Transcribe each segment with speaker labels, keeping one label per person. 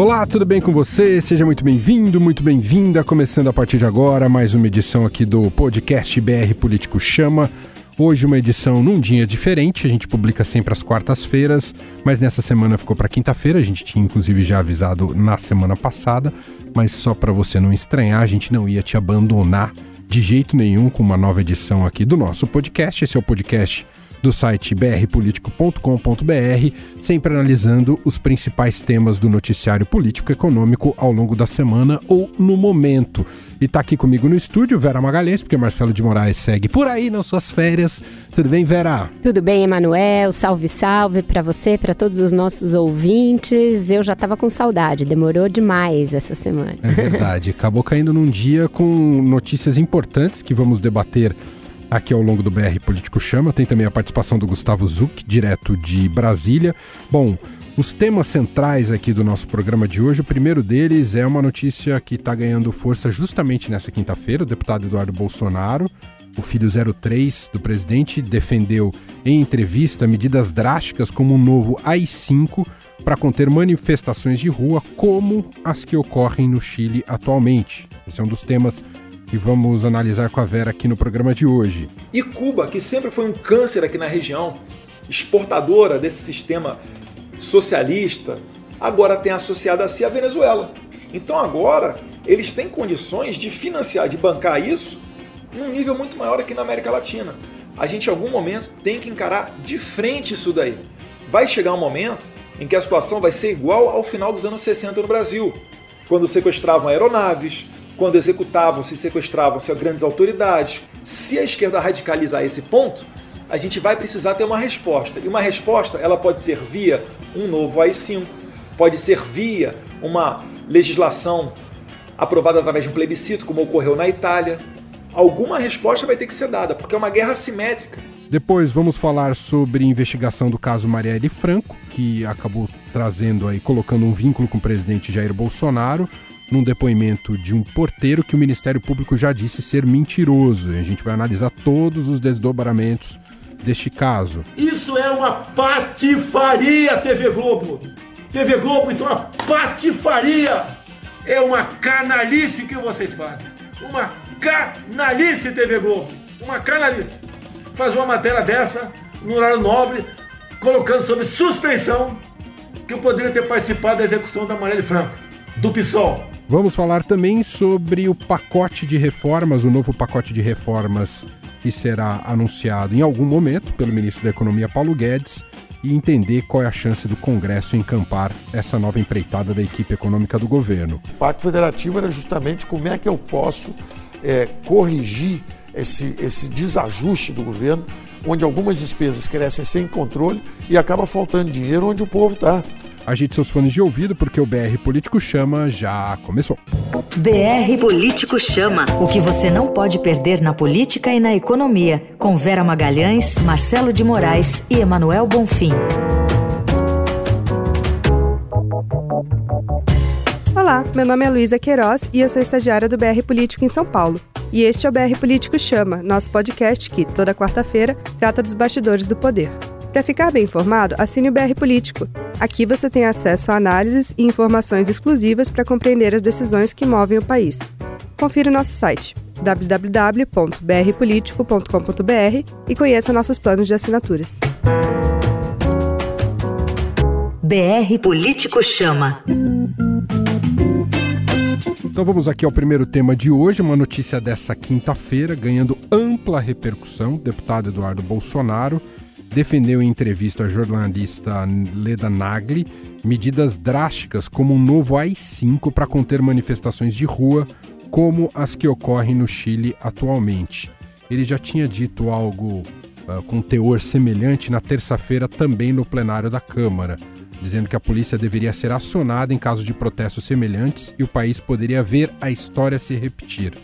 Speaker 1: Olá, tudo bem com você? Seja muito bem-vindo, muito bem-vinda. Começando a partir de agora mais uma edição aqui do podcast BR Político Chama. Hoje uma edição num dia diferente, a gente publica sempre às quartas-feiras, mas nessa semana ficou para quinta-feira, a gente tinha inclusive já avisado na semana passada, mas só para você não estranhar, a gente não ia te abandonar de jeito nenhum com uma nova edição aqui do nosso podcast. Esse é o podcast do site brpolitico.com.br, sempre analisando os principais temas do noticiário político econômico ao longo da semana ou no momento. E tá aqui comigo no estúdio Vera Magalhães, porque Marcelo de Moraes segue por aí nas suas férias. Tudo bem, Vera?
Speaker 2: Tudo bem, Emanuel. Salve, salve para você, para todos os nossos ouvintes. Eu já tava com saudade, demorou demais essa semana.
Speaker 1: É verdade, acabou caindo num dia com notícias importantes que vamos debater aqui ao longo do BR Político Chama. Tem também a participação do Gustavo Zuc, direto de Brasília. Bom, os temas centrais aqui do nosso programa de hoje, o primeiro deles é uma notícia que está ganhando força justamente nessa quinta-feira. O deputado Eduardo Bolsonaro, o filho 03 do presidente, defendeu em entrevista medidas drásticas como um novo AI-5 para conter manifestações de rua como as que ocorrem no Chile atualmente. Esse é um dos temas que vamos analisar com a Vera aqui no programa de hoje.
Speaker 3: E Cuba, que sempre foi um câncer aqui na região, exportadora desse sistema socialista, agora tem associado a si a Venezuela. Então agora eles têm condições de financiar, de bancar isso num nível muito maior aqui na América Latina. A gente em algum momento tem que encarar de frente isso daí. Vai chegar um momento em que a situação vai ser igual ao final dos anos 60 no Brasil, quando sequestravam aeronaves, quando executavam, se sequestravam-se grandes autoridades. Se a esquerda radicalizar esse ponto, a gente vai precisar ter uma resposta. E uma resposta, ela pode ser via um novo AI-5, pode ser via uma legislação aprovada através de um plebiscito, como ocorreu na Itália. Alguma resposta vai ter que ser dada, porque é uma guerra assimétrica.
Speaker 1: Depois vamos falar sobre investigação do caso Marielle Franco, que acabou trazendo aí, colocando um vínculo com o presidente Jair Bolsonaro num depoimento de um porteiro que o Ministério Público já disse ser mentiroso. A gente vai analisar todos os desdobramentos deste caso.
Speaker 4: Isso é uma patifaria, TV Globo! TV Globo, isso é uma patifaria! É uma canalice que vocês fazem. Uma canalice, TV Globo! Uma canalice! Fazer uma matéria dessa, no horário nobre, colocando sob suspensão que eu poderia ter participado da execução da Marielle Franco, do PSOL.
Speaker 1: Vamos falar também sobre o pacote de reformas, o novo pacote de reformas que será anunciado em algum momento pelo ministro da Economia Paulo Guedes e entender qual é a chance do Congresso encampar essa nova empreitada da equipe econômica do governo.
Speaker 5: O Pacto Federativo era justamente como é que eu posso é, corrigir esse, esse desajuste do governo, onde algumas despesas crescem sem controle e acaba faltando dinheiro onde o povo está.
Speaker 1: Agite seus fones de ouvido porque o BR Político Chama já começou.
Speaker 6: BR Político Chama. O que você não pode perder na política e na economia. Com Vera Magalhães, Marcelo de Moraes e Emanuel Bonfim.
Speaker 7: Olá, meu nome é Luísa Queiroz e eu sou estagiária do BR Político em São Paulo. E este é o BR Político Chama, nosso podcast que, toda quarta-feira, trata dos bastidores do poder. Para ficar bem informado, assine o BR Político. Aqui você tem acesso a análises e informações exclusivas para compreender as decisões que movem o país. Confira o nosso site www.brpolitico.com.br e conheça nossos planos de assinaturas.
Speaker 6: BR Político Chama.
Speaker 1: Então vamos aqui ao primeiro tema de hoje, uma notícia dessa quinta-feira, ganhando ampla repercussão. O deputado Eduardo Bolsonaro defendeu em entrevista à jornalista Leda Nagli medidas drásticas como um novo AI-5 para conter manifestações de rua, como as que ocorrem no Chile atualmente. Ele já tinha dito algo uh, com teor semelhante na terça-feira também no plenário da Câmara, dizendo que a polícia deveria ser acionada em caso de protestos semelhantes e o país poderia ver a história se repetir.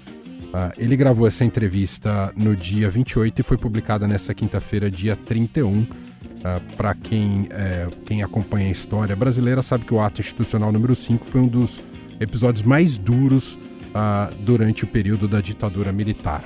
Speaker 1: Uh, ele gravou essa entrevista no dia 28 e foi publicada nessa quinta-feira, dia 31. Uh, Para quem, é, quem acompanha a história brasileira, sabe que o ato institucional número 5 foi um dos episódios mais duros uh, durante o período da ditadura militar.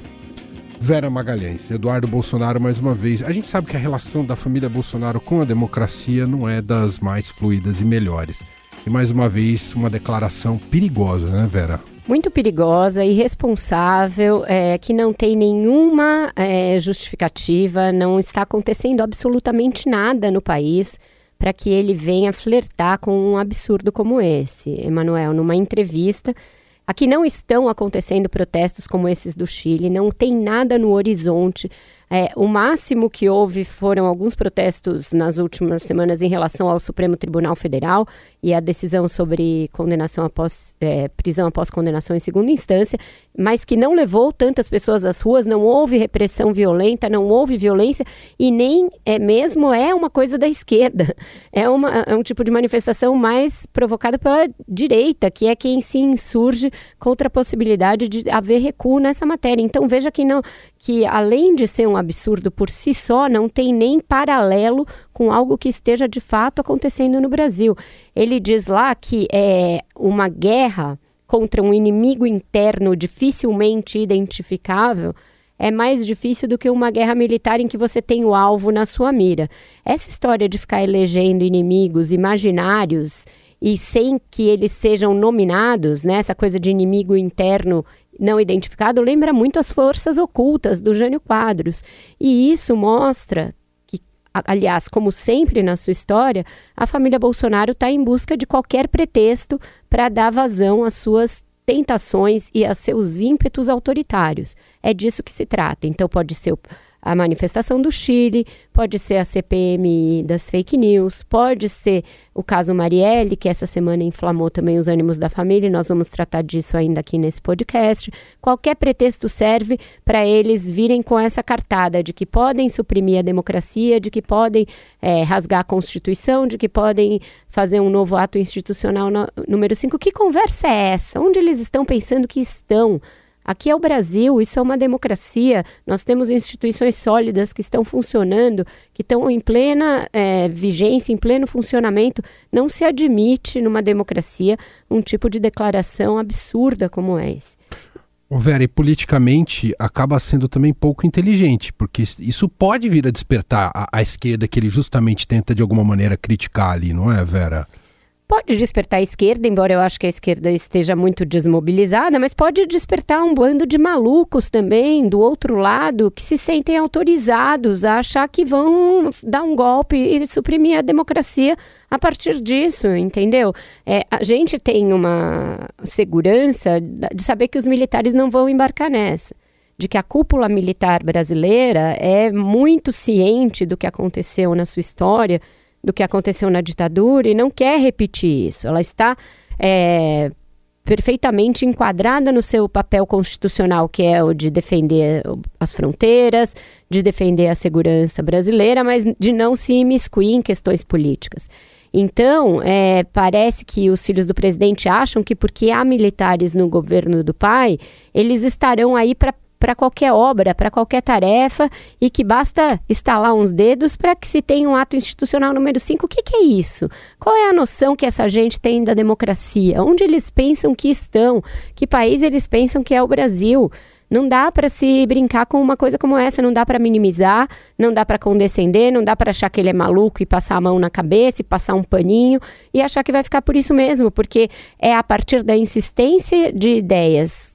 Speaker 1: Vera Magalhães, Eduardo Bolsonaro mais uma vez. A gente sabe que a relação da família Bolsonaro com a democracia não é das mais fluidas e melhores. E mais uma vez, uma declaração perigosa, né, Vera?
Speaker 2: Muito perigosa, irresponsável, é, que não tem nenhuma é, justificativa, não está acontecendo absolutamente nada no país para que ele venha flertar com um absurdo como esse. Emanuel, numa entrevista, aqui não estão acontecendo protestos como esses do Chile, não tem nada no horizonte é, o máximo que houve foram alguns protestos nas últimas semanas em relação ao Supremo Tribunal Federal e a decisão sobre condenação após é, prisão após condenação em segunda instância, mas que não levou tantas pessoas às ruas, não houve repressão violenta, não houve violência e nem é mesmo é uma coisa da esquerda. É, uma, é um tipo de manifestação mais provocada pela direita, que é quem se insurge contra a possibilidade de haver recuo nessa matéria. Então veja que não que além de ser um absurdo por si só, não tem nem paralelo com algo que esteja de fato acontecendo no Brasil. Ele diz lá que é uma guerra contra um inimigo interno dificilmente identificável é mais difícil do que uma guerra militar em que você tem o alvo na sua mira. Essa história de ficar elegendo inimigos imaginários e sem que eles sejam nominados, né, essa coisa de inimigo interno não identificado lembra muito as forças ocultas do Jânio Quadros. E isso mostra que, aliás, como sempre na sua história, a família Bolsonaro está em busca de qualquer pretexto para dar vazão às suas tentações e a seus ímpetos autoritários. É disso que se trata. Então, pode ser a manifestação do Chile, pode ser a CPMI das fake news, pode ser o caso Marielle, que essa semana inflamou também os ânimos da família, e nós vamos tratar disso ainda aqui nesse podcast. Qualquer pretexto serve para eles virem com essa cartada de que podem suprimir a democracia, de que podem é, rasgar a Constituição, de que podem fazer um novo ato institucional no, número 5. Que conversa é essa? Onde eles estão pensando que estão? Aqui é o Brasil, isso é uma democracia. Nós temos instituições sólidas que estão funcionando, que estão em plena é, vigência, em pleno funcionamento. Não se admite numa democracia um tipo de declaração absurda como esse.
Speaker 1: O Vera, e politicamente acaba sendo também pouco inteligente, porque isso pode vir a despertar a, a esquerda que ele justamente tenta de alguma maneira criticar ali, não é, Vera?
Speaker 2: Pode despertar a esquerda, embora eu acho que a esquerda esteja muito desmobilizada, mas pode despertar um bando de malucos também do outro lado que se sentem autorizados a achar que vão dar um golpe e suprimir a democracia a partir disso, entendeu? É, a gente tem uma segurança de saber que os militares não vão embarcar nessa de que a cúpula militar brasileira é muito ciente do que aconteceu na sua história do que aconteceu na ditadura e não quer repetir isso. Ela está é, perfeitamente enquadrada no seu papel constitucional, que é o de defender as fronteiras, de defender a segurança brasileira, mas de não se imiscuir em questões políticas. Então, é, parece que os filhos do presidente acham que porque há militares no governo do pai, eles estarão aí para para qualquer obra, para qualquer tarefa e que basta estalar uns dedos para que se tenha um ato institucional número 5. O que, que, é isso? Qual é a noção que essa gente tem da democracia? Onde eles pensam que estão? Que país eles pensam que é o Brasil? Não dá para se brincar com uma coisa como essa, não dá para minimizar, não dá para condescender, não dá para achar que ele é maluco e passar a mão na cabeça e passar um paninho e achar que vai ficar por isso mesmo, porque é a partir da insistência de ideias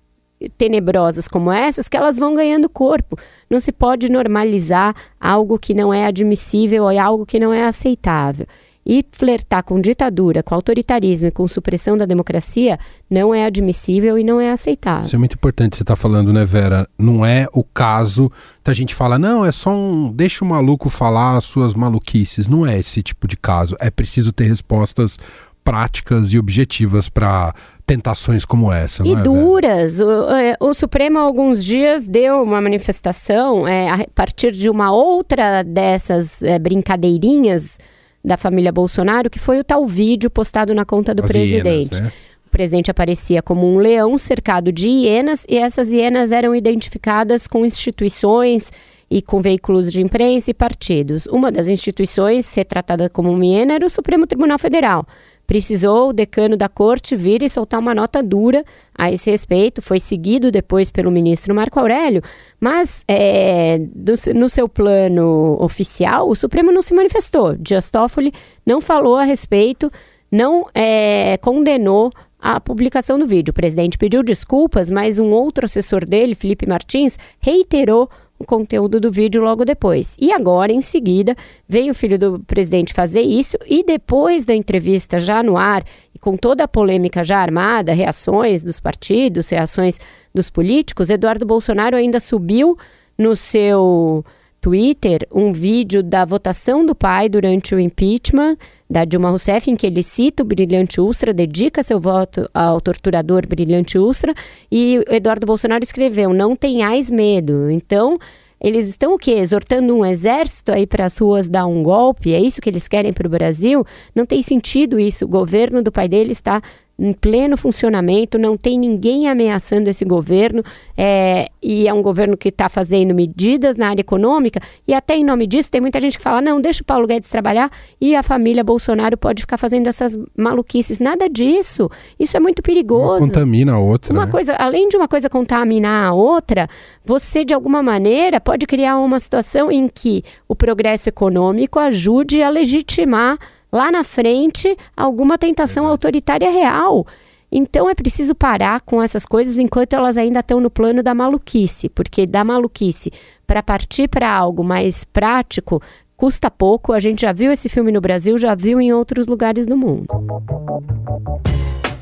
Speaker 2: tenebrosas como essas que elas vão ganhando corpo. Não se pode normalizar algo que não é admissível ou algo que não é aceitável. E flertar com ditadura, com autoritarismo e com supressão da democracia não é admissível e não é aceitável.
Speaker 1: Isso é muito importante você estar tá falando, né, Vera? Não é o caso que a gente fala, não, é só um. Deixa o maluco falar as suas maluquices. Não é esse tipo de caso. É preciso ter respostas práticas e objetivas para tentações como essa.
Speaker 2: E
Speaker 1: é,
Speaker 2: duras. O, é, o, Supremo, há alguns dias, deu uma manifestação é, a partir de uma outra dessas é, brincadeirinhas da família Bolsonaro, que foi o tal vídeo postado na conta do As presidente. Hienas, né? O presidente aparecia como um leão cercado de hienas e essas hienas eram identificadas com instituições e com veículos de imprensa e partidos. Uma das instituições retratada como hiena era o Supremo Tribunal Federal precisou o decano da corte vir e soltar uma nota dura a esse respeito. Foi seguido depois pelo ministro Marco Aurélio, mas é, do, no seu plano oficial, o Supremo não se manifestou. Dias Toffoli não falou a respeito não é, condenou a publicação do vídeo. O presidente pediu desculpas, mas um outro assessor dele, Felipe Martins, reiterou o conteúdo do vídeo logo depois. E agora, em seguida, veio o filho do presidente fazer isso e depois da entrevista já no ar e com toda a polêmica já armada, reações dos partidos, reações dos políticos, Eduardo Bolsonaro ainda subiu no seu Twitter um vídeo da votação do pai durante o impeachment da Dilma Rousseff, em que ele cita o Brilhante Ustra, dedica seu voto ao torturador Brilhante Ustra, e Eduardo Bolsonaro escreveu: Não tenhais medo. Então, eles estão o quê? Exortando um exército aí para as ruas dar um golpe? É isso que eles querem para o Brasil? Não tem sentido isso. O governo do pai dele está em pleno funcionamento, não tem ninguém ameaçando esse governo, é, e é um governo que está fazendo medidas na área econômica, e até em nome disso tem muita gente que fala: não, deixa o Paulo Guedes trabalhar e a família Bolsonaro pode ficar fazendo essas maluquices. Nada disso. Isso é muito perigoso.
Speaker 1: Uma contamina a outra.
Speaker 2: Uma
Speaker 1: né?
Speaker 2: coisa, além de uma coisa contaminar a outra, você de alguma maneira pode criar uma situação em que o progresso econômico ajude a legitimar lá na frente alguma tentação autoritária real. Então é preciso parar com essas coisas enquanto elas ainda estão no plano da maluquice, porque da maluquice para partir para algo mais prático custa pouco. A gente já viu esse filme no Brasil, já viu em outros lugares do mundo.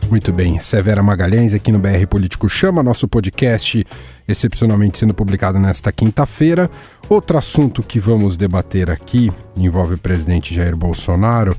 Speaker 1: Muito bem, Severa Magalhães aqui no BR Político Chama, nosso podcast excepcionalmente sendo publicado nesta quinta-feira. Outro assunto que vamos debater aqui envolve o presidente Jair Bolsonaro.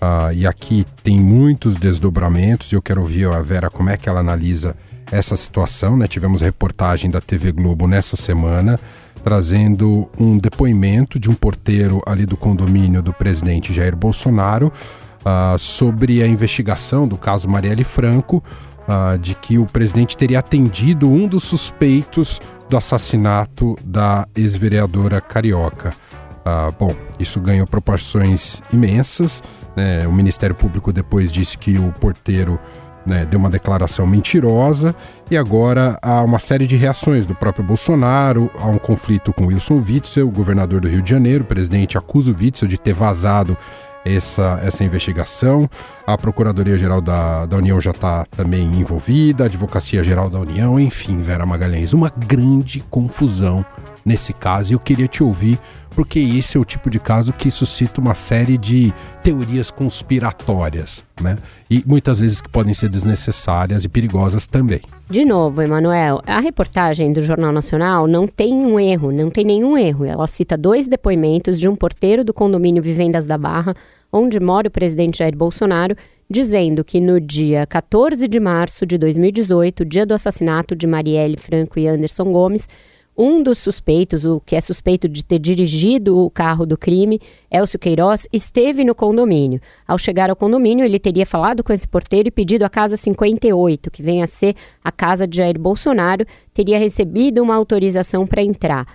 Speaker 1: Uh, e aqui tem muitos desdobramentos eu quero ouvir a Vera como é que ela analisa essa situação. Né? Tivemos reportagem da TV Globo nessa semana trazendo um depoimento de um porteiro ali do condomínio do presidente Jair Bolsonaro uh, sobre a investigação do caso Marielle Franco, uh, de que o presidente teria atendido um dos suspeitos do assassinato da ex-vereadora carioca. Uh, bom, isso ganhou proporções imensas. Né? O Ministério Público depois disse que o porteiro né, deu uma declaração mentirosa e agora há uma série de reações do próprio Bolsonaro, há um conflito com Wilson Witzel, governador do Rio de Janeiro. O presidente acusa o Witzel de ter vazado essa, essa investigação. A Procuradoria-Geral da, da União já está também envolvida, a Advocacia-Geral da União, enfim, Vera Magalhães, uma grande confusão nesse caso. E eu queria te ouvir, porque esse é o tipo de caso que suscita uma série de teorias conspiratórias, né? E muitas vezes que podem ser desnecessárias e perigosas também.
Speaker 2: De novo, Emanuel, a reportagem do Jornal Nacional não tem um erro, não tem nenhum erro. Ela cita dois depoimentos de um porteiro do condomínio Vivendas da Barra, onde mora o presidente Jair Bolsonaro, dizendo que no dia 14 de março de 2018, dia do assassinato de Marielle Franco e Anderson Gomes, um dos suspeitos, o que é suspeito de ter dirigido o carro do crime, Elcio Queiroz, esteve no condomínio. Ao chegar ao condomínio, ele teria falado com esse porteiro e pedido a casa 58, que vem a ser a casa de Jair Bolsonaro, teria recebido uma autorização para entrar.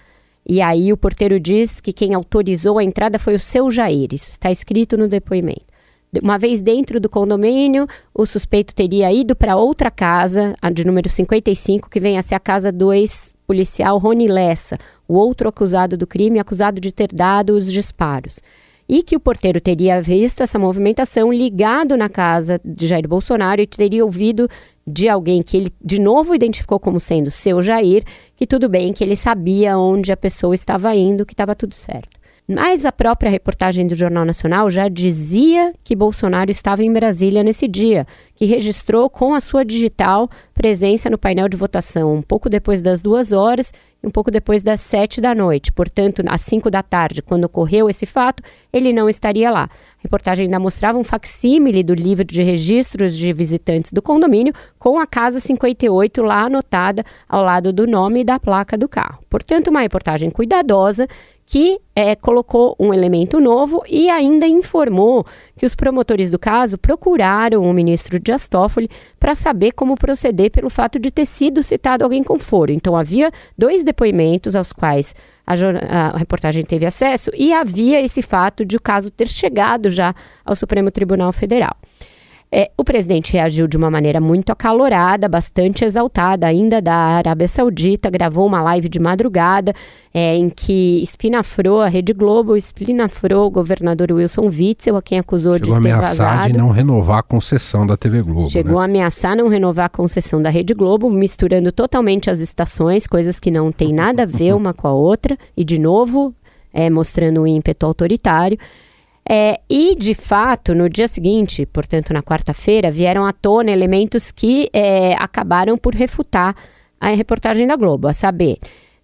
Speaker 2: E aí o porteiro diz que quem autorizou a entrada foi o seu Jair. Isso está escrito no depoimento. Uma vez dentro do condomínio, o suspeito teria ido para outra casa, a de número 55, que vem a ser a casa 2 policial Rony Lessa, o outro acusado do crime, acusado de ter dado os disparos. E que o porteiro teria visto essa movimentação ligado na casa de Jair Bolsonaro e teria ouvido de alguém que ele de novo identificou como sendo seu Jair, que tudo bem, que ele sabia onde a pessoa estava indo, que estava tudo certo. Mas a própria reportagem do Jornal Nacional já dizia que Bolsonaro estava em Brasília nesse dia, que registrou com a sua digital presença no painel de votação um pouco depois das duas horas e um pouco depois das sete da noite. Portanto, às cinco da tarde, quando ocorreu esse fato, ele não estaria lá. A reportagem ainda mostrava um facsímile do livro de registros de visitantes do condomínio com a casa 58 lá anotada ao lado do nome e da placa do carro. Portanto, uma reportagem cuidadosa que é, colocou um elemento novo e ainda informou que os promotores do caso procuraram o ministro Dias Toffoli para saber como proceder pelo fato de ter sido citado alguém com foro. Então, havia dois depoimentos aos quais a, a, reportagem teve acesso e havia esse fato de o caso ter chegado já ao Supremo Tribunal Federal. É, o presidente reagiu de uma maneira muito acalorada, bastante exaltada, ainda da Arábia Saudita, gravou uma live de madrugada é, em que espinafrou a Rede Globo, espinafrou o governador Wilson Witzel, a quem acusou
Speaker 1: Chegou
Speaker 2: de ter
Speaker 1: ameaçar
Speaker 2: vazado.
Speaker 1: de não renovar a concessão da TV Globo.
Speaker 2: Chegou
Speaker 1: né?
Speaker 2: a ameaçar não renovar a concessão da Rede Globo, misturando totalmente as estações, coisas que não têm nada a ver uma com a outra, e de novo, é, mostrando um ímpeto autoritário. É, e, de fato, no dia seguinte, portanto, na quarta-feira, vieram à tona elementos que é, acabaram por refutar a reportagem da Globo, a saber,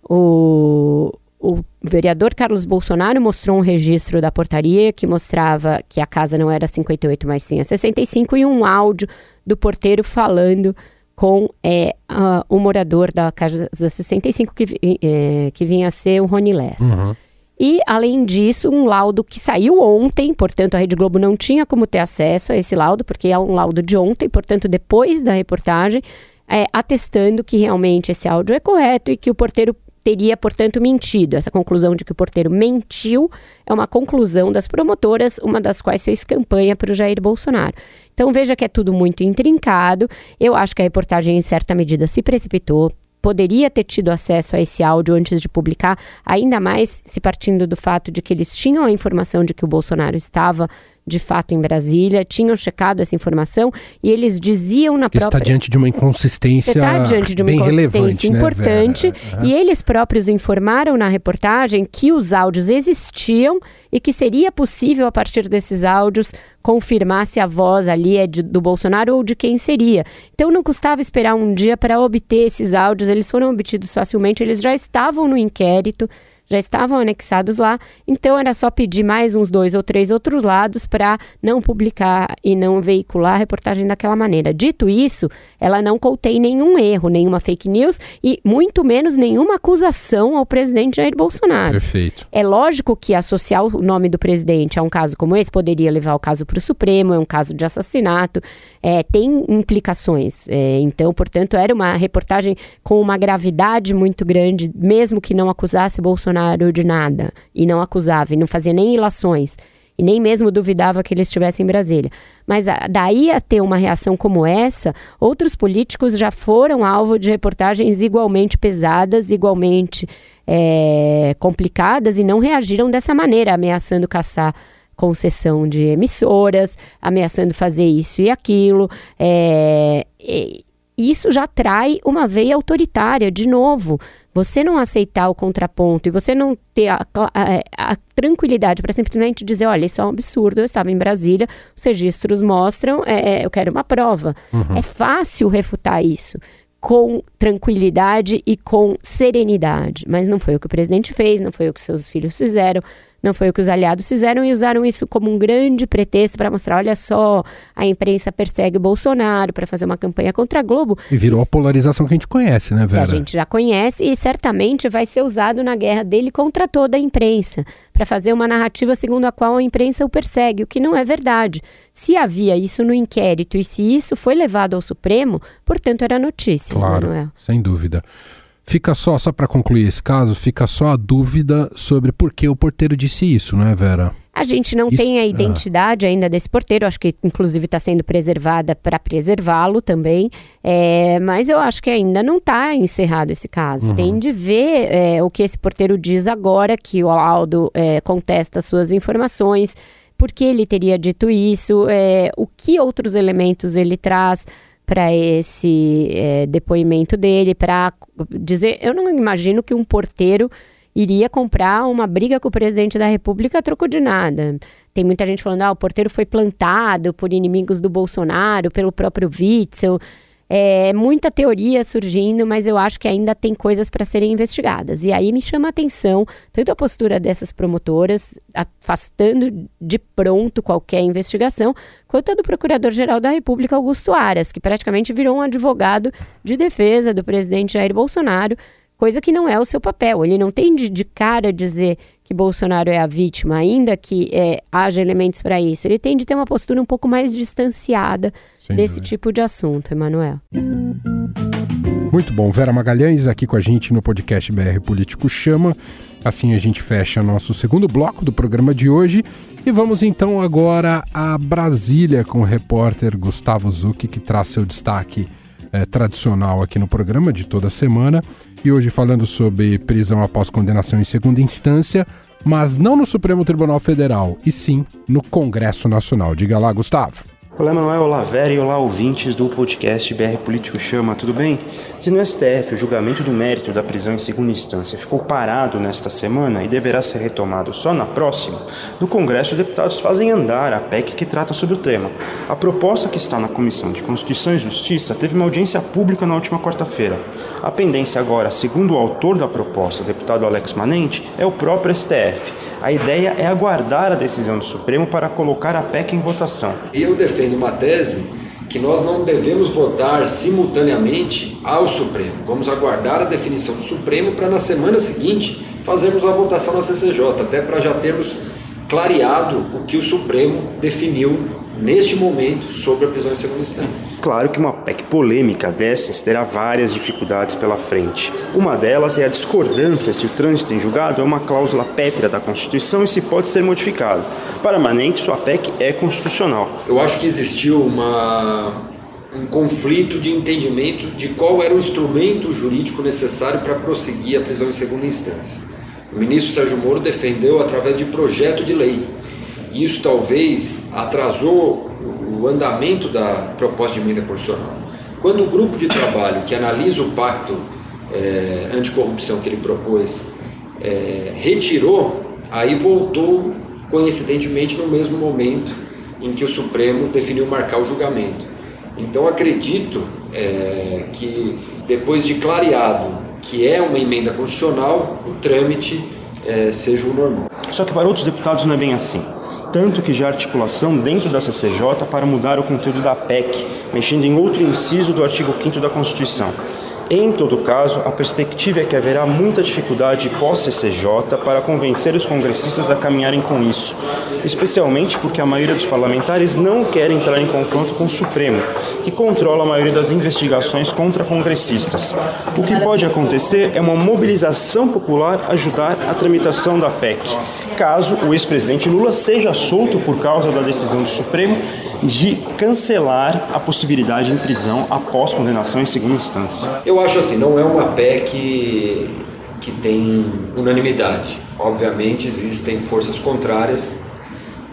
Speaker 2: o, o vereador Carlos Bolsonaro mostrou um registro da portaria que mostrava que a casa não era 58, mas sim a 65, e um áudio do porteiro falando com é, a- o morador da casa 65, que, é, que vinha a ser o Rony Lessa.
Speaker 1: Uhum.
Speaker 2: E, além disso, um laudo que saiu ontem, portanto, a Rede Globo não tinha como ter acesso a esse laudo, porque é um laudo de ontem, portanto, depois da reportagem, é, atestando que realmente esse áudio é correto e que o porteiro teria, portanto, mentido. Essa conclusão de que o porteiro mentiu é uma conclusão das promotoras, uma das quais fez campanha para o Jair Bolsonaro. Então, veja que é tudo muito intrincado. Eu acho que a reportagem, em certa medida, se precipitou poderia ter tido acesso a esse áudio antes de publicar, ainda mais se partindo do fato de que eles tinham a informação de que o Bolsonaro estava de fato em Brasília, tinham checado essa informação e eles diziam na
Speaker 1: Porque está
Speaker 2: própria
Speaker 1: diante de uma inconsistência
Speaker 2: está diante de uma
Speaker 1: bem
Speaker 2: inconsistência
Speaker 1: né,
Speaker 2: importante
Speaker 1: Vera?
Speaker 2: e eles próprios informaram na reportagem que os áudios existiam e que seria possível, a partir desses áudios, confirmar se a voz ali é de- do Bolsonaro ou de quem seria. Então não custava esperar um dia para obter esses áudios, eles foram obtidos facilmente, eles já estavam no inquérito. Já estavam anexados lá, então era só pedir mais uns dois ou três outros lados para não publicar e não veicular a reportagem daquela maneira. Dito isso, ela não contém nenhum erro, nenhuma fake news e muito menos nenhuma acusação ao presidente Jair Bolsonaro.
Speaker 1: Perfeito.
Speaker 2: É lógico que associar o nome do presidente a um caso como esse poderia levar o caso para o Supremo, é um caso de assassinato, é, tem implicações. É, então, portanto, era uma reportagem com uma gravidade muito grande, mesmo que não acusasse Bolsonaro de nada, e não acusava, e não fazia nem ilações. E nem mesmo duvidava que ele estivesse em Brasília. Mas a, daí a ter uma reação como essa, outros políticos já foram alvo de reportagens igualmente pesadas, igualmente é, complicadas, e não reagiram dessa maneira, ameaçando caçar concessão de emissoras, ameaçando fazer isso e aquilo. É, e isso já trai uma veia autoritária, de novo. Você não aceitar o contraponto e você não ter a, a- a tranquilidade para simplesmente dizer: olha, isso é um absurdo, eu estava em Brasília, os registros mostram, é, eu quero uma prova. É fácil refutar isso com tranquilidade e com serenidade. Mas não foi o que o presidente fez, não foi o que seus filhos fizeram, não foi o que os aliados fizeram e usaram isso como um grande pretexto para mostrar: olha só, a imprensa persegue o Bolsonaro para fazer uma campanha contra a Globo.
Speaker 1: E virou a polarização que a gente conhece, né,
Speaker 2: Que a
Speaker 1: Vera?
Speaker 2: gente já conhece e certamente vai ser usado na guerra dele contra toda a imprensa, para fazer uma narrativa segundo a qual a imprensa o persegue, o que não é verdade. Se havia isso no inquérito e se isso foi levado ao Supremo, portanto era notícia,
Speaker 1: Claro,
Speaker 2: Manuel.
Speaker 1: sem dúvida. Fica só, só para concluir esse caso, fica só a dúvida sobre por que o porteiro disse isso, não é, Vera?
Speaker 2: A gente não
Speaker 1: Isso-
Speaker 2: tem a
Speaker 1: ah.
Speaker 2: identidade ainda desse porteiro, acho que inclusive está sendo preservada para preservá-lo também, é, mas eu acho que ainda não está encerrado esse caso.
Speaker 1: Uhum.
Speaker 2: Tem de ver é, o que esse porteiro diz agora, que o Aldo é, contesta suas informações, por que ele teria dito isso, é, o que outros elementos ele traz para esse é, depoimento dele, para dizer, eu não imagino que um porteiro iria comprar uma briga com o presidente da República a troco de nada. Tem muita gente falando, ah, o porteiro foi plantado por inimigos do Bolsonaro, pelo próprio Witzel. É muita teoria surgindo, mas eu acho que ainda tem coisas para serem investigadas. E aí me chama a atenção tanto a postura dessas promotoras, afastando de pronto qualquer investigação, quanto a do Procurador-Geral da República, Augusto Aras, que praticamente virou um advogado de defesa do presidente Jair Bolsonaro, coisa que não é o seu papel. Ele não tem de, de cara dizer que Bolsonaro é a vítima, ainda que é, haja elementos para isso. Ele tem de ter uma postura um pouco mais distanciada
Speaker 1: Sem
Speaker 2: desse
Speaker 1: dúvida.
Speaker 2: tipo de assunto, Emanuel.
Speaker 1: Muito bom. Vera Magalhães aqui com a gente no podcast BR Político Chama. Assim a gente fecha nosso segundo bloco do programa de hoje. E vamos então agora a Brasília com o repórter Gustavo Zucchi, que traz seu destaque é, tradicional aqui no programa de toda semana. E hoje falando sobre prisão após condenação em segunda instância, mas não no Supremo Tribunal Federal, e sim no Congresso Nacional. Diga lá, Gustavo.
Speaker 8: Olá, Manuel, olá, Vera e olá, ouvintes do podcast BR Político Chama, tudo bem? Se no STF o julgamento do mérito da prisão em segunda instância ficou parado nesta semana e deverá ser retomado só na próxima, no Congresso os deputados fazem andar a PEC que trata sobre o tema. A proposta que está na Comissão de Constituição e Justiça teve uma audiência pública na última quarta-feira. A pendência agora, segundo o autor da proposta, deputado Alex Manente, é o próprio STF. A ideia é aguardar a decisão do Supremo para colocar a PEC em votação.
Speaker 9: Eu defendo defende uma tese que nós não devemos votar simultaneamente ao Supremo. Vamos aguardar a definição do Supremo para na semana seguinte fazermos a votação na CCJ, até para já termos clareado o que o Supremo definiu neste momento sobre a prisão em segunda instância.
Speaker 8: Claro que uma PEC polêmica dessas terá várias dificuldades pela frente. Uma delas é a discordância se o trânsito em julgado é uma cláusula pétrea da Constituição e se pode ser modificado. Para Manente, sua PEC é constitucional.
Speaker 9: Eu acho que existiu uma um conflito de entendimento de qual era o instrumento jurídico necessário para prosseguir a prisão em segunda instância. O ministro Sérgio Moro defendeu através de projeto de lei isso talvez atrasou o andamento da proposta de emenda constitucional. Quando o grupo de trabalho que analisa o pacto é, anticorrupção que ele propôs é, retirou, aí voltou coincidentemente no mesmo momento em que o Supremo definiu marcar o julgamento. Então acredito é, que depois de clareado que é uma emenda constitucional, o trâmite é, seja o normal.
Speaker 8: Só que para outros deputados não é bem assim tanto que já articulação dentro da CCJ para mudar o conteúdo da PEC, mexendo em outro inciso do artigo 5 da Constituição. Em todo caso, a perspectiva é que haverá muita dificuldade pós-CCJ para convencer os congressistas a caminharem com isso, especialmente porque a maioria dos parlamentares não quer entrar em confronto com o Supremo, que controla a maioria das investigações contra congressistas. O que pode acontecer é uma mobilização popular ajudar a tramitação da PEC, caso o ex-presidente Lula seja solto por causa da decisão do Supremo de cancelar a possibilidade de prisão após condenação em segunda instância.
Speaker 9: Eu acho assim, não é uma PEC que tem unanimidade. Obviamente existem forças contrárias.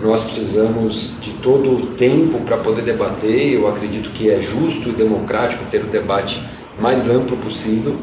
Speaker 9: Nós precisamos de todo o tempo para poder debater. Eu acredito que é justo e democrático ter o debate mais amplo possível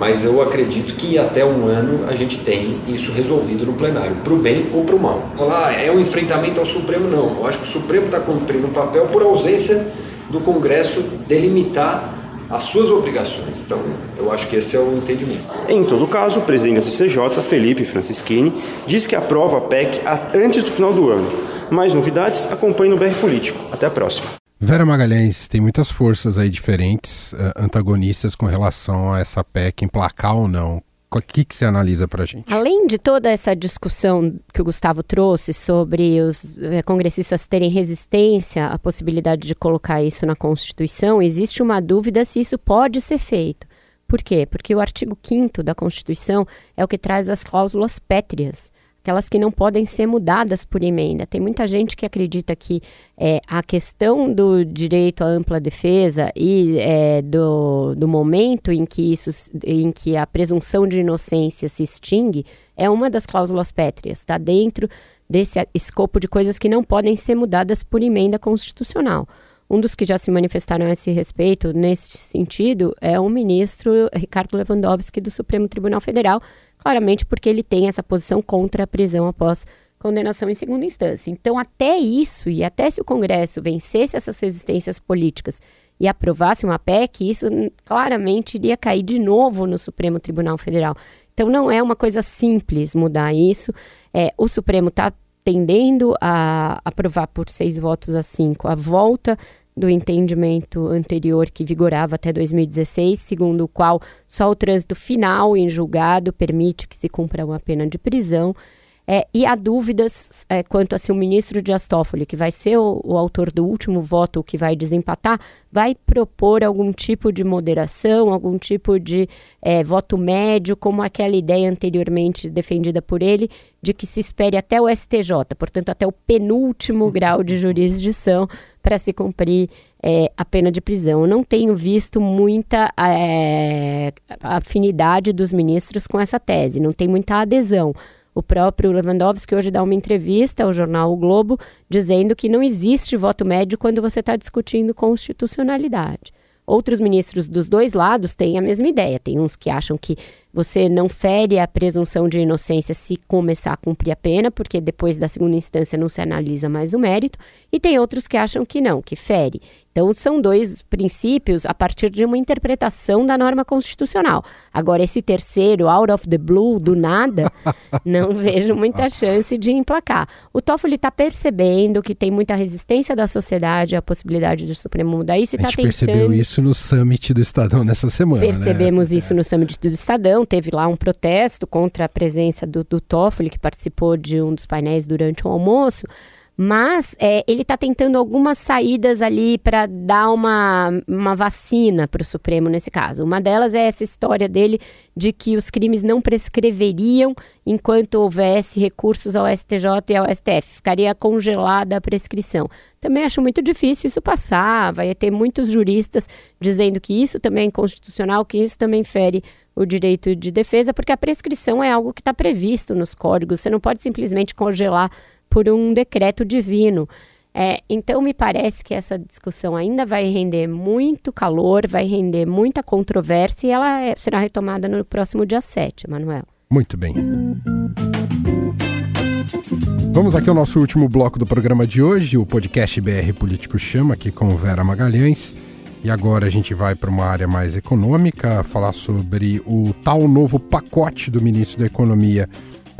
Speaker 9: mas eu acredito que até um ano a gente tem isso resolvido no plenário, para o bem ou para o mal. Falar, ah, é um enfrentamento ao Supremo, não. Eu acho que o Supremo está cumprindo um papel por ausência do Congresso delimitar as suas obrigações. Então, eu acho que esse é o entendimento.
Speaker 8: Em todo caso, o presidente da CCJ, Felipe Francischini, diz que aprova a PEC antes do final do ano. Mais novidades, acompanhe no BR Político. Até a próxima.
Speaker 1: Vera Magalhães, tem muitas forças aí diferentes, uh, antagonistas com relação a essa PEC, emplacar ou não. O que, que você analisa para a gente?
Speaker 2: Além de toda essa discussão que o Gustavo trouxe sobre os eh, congressistas terem resistência à possibilidade de colocar isso na Constituição, existe uma dúvida se isso pode ser feito. Por quê? Porque o artigo 5 da Constituição é o que traz as cláusulas pétreas aquelas que não podem ser mudadas por emenda. Tem muita gente que acredita que é, a questão do direito à ampla defesa e é, do, do momento em que, isso, em que a presunção de inocência se extingue é uma das cláusulas pétreas, está dentro desse escopo de coisas que não podem ser mudadas por emenda constitucional. Um dos que já se manifestaram a esse respeito, nesse sentido, é o ministro Ricardo Lewandowski do Supremo Tribunal Federal, claramente porque ele tem essa posição contra a prisão após condenação em segunda instância. Então, até isso, e até se o Congresso vencesse essas resistências políticas e aprovasse uma PEC, isso claramente iria cair de novo no Supremo Tribunal Federal. Então, não é uma coisa simples mudar isso. É, o Supremo está tendendo a aprovar por seis votos a cinco a volta do entendimento anterior que vigorava até 2016, segundo o qual só o trânsito final em julgado permite que se cumpra uma pena de prisão. É, e há dúvidas é, quanto a se o ministro Dias Toffoli, que vai ser o, o, autor do último voto que vai desempatar, vai propor algum tipo de moderação, algum tipo de é, voto médio, como aquela ideia anteriormente defendida por ele, de que se espere até o STJ, portanto, até o penúltimo grau de jurisdição para se cumprir é, a pena de prisão. Eu não tenho visto muita é, afinidade dos ministros com essa tese, não tem muita adesão. O próprio Lewandowski hoje dá uma entrevista ao jornal O Globo dizendo que não existe voto médio quando você está discutindo constitucionalidade. Outros ministros dos dois lados têm a mesma ideia. Tem uns que acham que você não fere a presunção de inocência se começar a cumprir a pena, porque depois da segunda instância não se analisa mais o mérito, e tem outros que acham que não, que fere. Então, são dois princípios a partir de uma interpretação da norma constitucional. Agora, esse terceiro, out of the blue, do nada, não vejo muita chance de emplacar. O Toffoli está percebendo que tem muita resistência da sociedade à possibilidade do Supremo mudar isso e está tentando...
Speaker 1: percebeu isso no summit do Estadão nessa semana,
Speaker 2: né? Percebemos
Speaker 1: né?
Speaker 2: isso no summit do Estadão. Teve lá um protesto contra a presença do, do Toffoli, que participou de um dos painéis durante o almoço. Mas é, ele está tentando algumas saídas ali para dar uma, uma vacina para o Supremo nesse caso. Uma delas é essa história dele de que os crimes não prescreveriam enquanto houvesse recursos ao STJ e ao STF. Ficaria congelada a prescrição. Também acho muito difícil isso passar. Vai ter muitos juristas dizendo que isso também é inconstitucional, que isso também fere o direito de defesa, porque a prescrição é algo que está previsto nos códigos. Você não pode simplesmente congelar por um decreto divino. É, então, me parece que essa discussão ainda vai render muito calor, vai render muita controvérsia e ela é, será retomada no próximo dia 7, Manuel.
Speaker 1: Muito bem. Vamos aqui ao nosso último bloco do programa de hoje, o podcast BR Político Chama, aqui com Vera Magalhães. E agora a gente vai para uma área mais econômica, falar sobre o tal novo pacote do ministro da Economia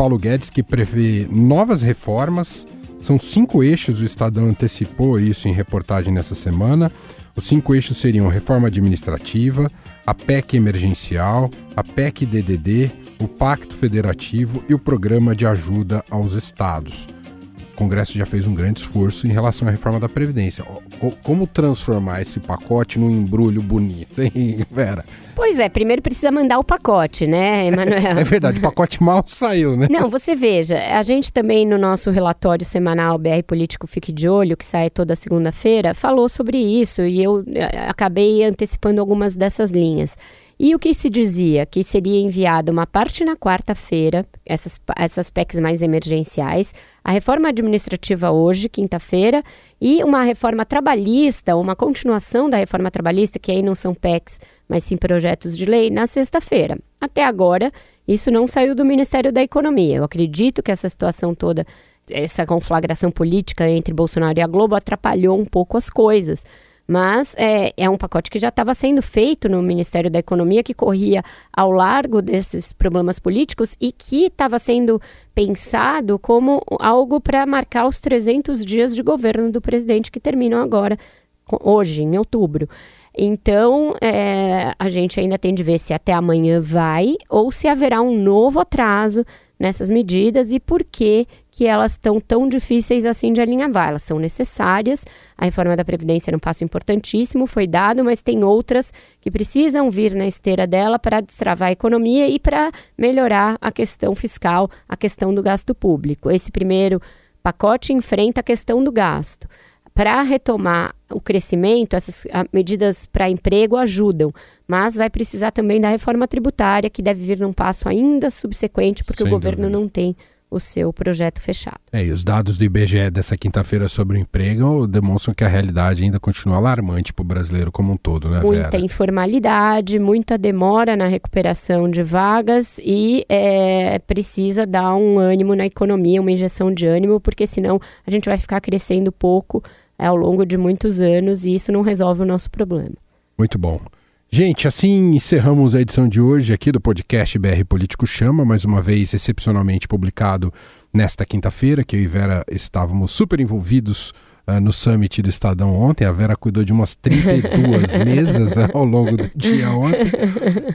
Speaker 1: Paulo Guedes, que prevê novas reformas. São cinco eixos, o Estadão antecipou isso em reportagem nessa semana. Os cinco eixos seriam reforma administrativa, a PEC emergencial, a PEC DDD, o Pacto Federativo e o Programa de Ajuda aos Estados. Congresso já fez um grande esforço em relação à reforma da Previdência. Como transformar esse pacote num embrulho bonito, hein, Vera?
Speaker 2: Pois é, primeiro precisa mandar o pacote, né, Emanuel?
Speaker 1: é verdade, o pacote mal saiu, né?
Speaker 2: Não, você veja, a gente também no nosso relatório semanal BR Político Fique de Olho, que sai toda segunda-feira, falou sobre isso e eu eh, acabei antecipando algumas dessas linhas. E o que se dizia? Que seria enviada uma parte na quarta-feira, essas, essas PECs mais emergenciais, a reforma administrativa hoje, quinta-feira, e uma reforma trabalhista, uma continuação da reforma trabalhista, que aí não são PECs, mas sim projetos de lei, na sexta-feira. Até agora, isso não saiu do Ministério da Economia. Eu acredito que essa situação toda, essa conflagração política entre Bolsonaro e a Globo atrapalhou um pouco as coisas. Mas é, é um pacote que já estava sendo feito no Ministério da Economia, que corria ao largo desses problemas políticos e que estava sendo pensado como algo para marcar os 300 dias de governo do presidente que terminam agora, hoje, em outubro. Então, é, a gente ainda tem de ver se até amanhã vai ou se haverá um novo atraso nessas medidas e por que, que elas estão tão difíceis assim de alinhavar. Elas são necessárias, a reforma da Previdência era um passo importantíssimo, foi dado, mas tem outras que precisam vir na esteira dela para destravar a economia e para melhorar a questão fiscal, a questão do gasto público. Esse primeiro pacote enfrenta a questão do gasto para retomar o crescimento, essas medidas para emprego ajudam, mas vai precisar também da reforma tributária, que deve vir num passo ainda subsequente, porque Sem o governo dúvida. não tem o seu projeto fechado.
Speaker 1: É, e os dados do IBGE dessa quinta-feira sobre o emprego demonstram que a realidade ainda continua alarmante para o brasileiro como um todo, né,
Speaker 2: Muita Vera? informalidade, muita demora na recuperação de vagas e é, precisa dar um ânimo na economia, uma injeção de ânimo, porque senão a gente vai ficar crescendo pouco é, ao longo de muitos anos e isso não resolve o nosso problema.
Speaker 1: Muito bom. Gente, assim encerramos a edição de hoje aqui do podcast BR Político Chama, mais uma vez excepcionalmente publicado nesta quinta-feira, que eu e Vera estávamos super envolvidos uh, no Summit do Estadão ontem. A Vera cuidou de umas 32 mesas uh, ao longo do dia ontem.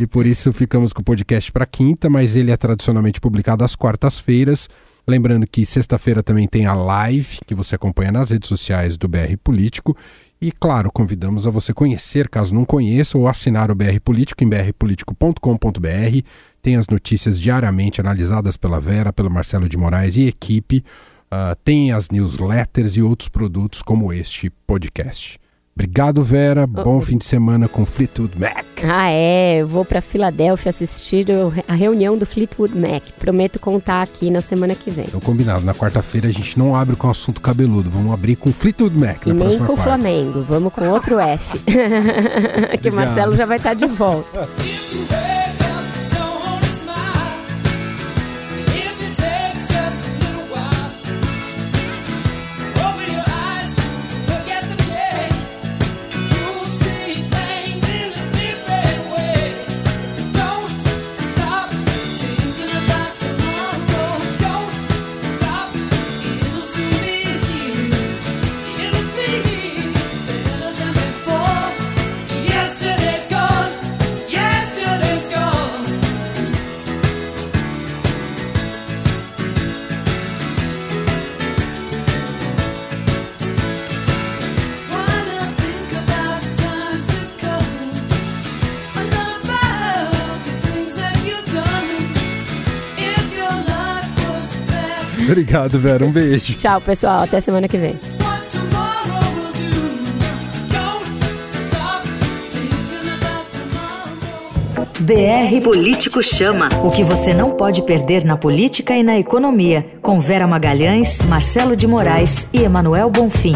Speaker 1: E por isso ficamos com o podcast para quinta, mas ele é tradicionalmente publicado às quartas-feiras. Lembrando que sexta-feira também tem a live que você acompanha nas redes sociais do BR Político. E, claro, convidamos a você conhecer, caso não conheça, ou assinar o BR Político em brpolitico.com.br. Tem as notícias diariamente analisadas pela Vera, pelo Marcelo de Moraes e equipe. Uh, tem as newsletters e outros produtos como este podcast. Obrigado, Vera. Bom fim de semana com Fleetwood Mac.
Speaker 10: Ah, é. Eu vou para Filadélfia assistir a reunião do Fleetwood Mac. Prometo contar aqui na semana que vem.
Speaker 1: Então, combinado. Na quarta-feira a gente não abre com assunto cabeludo. Vamos abrir com Fleetwood Mac.
Speaker 10: E nem com o Flamengo. Vamos com outro F. que o Marcelo já vai estar de volta.
Speaker 1: Obrigado, Vera. Um beijo.
Speaker 10: Tchau, pessoal. Até semana que vem.
Speaker 6: BR Político Chama. O que você não pode perder na política e na economia. Com Vera Magalhães, Marcelo de Moraes e Emanuel Bonfim.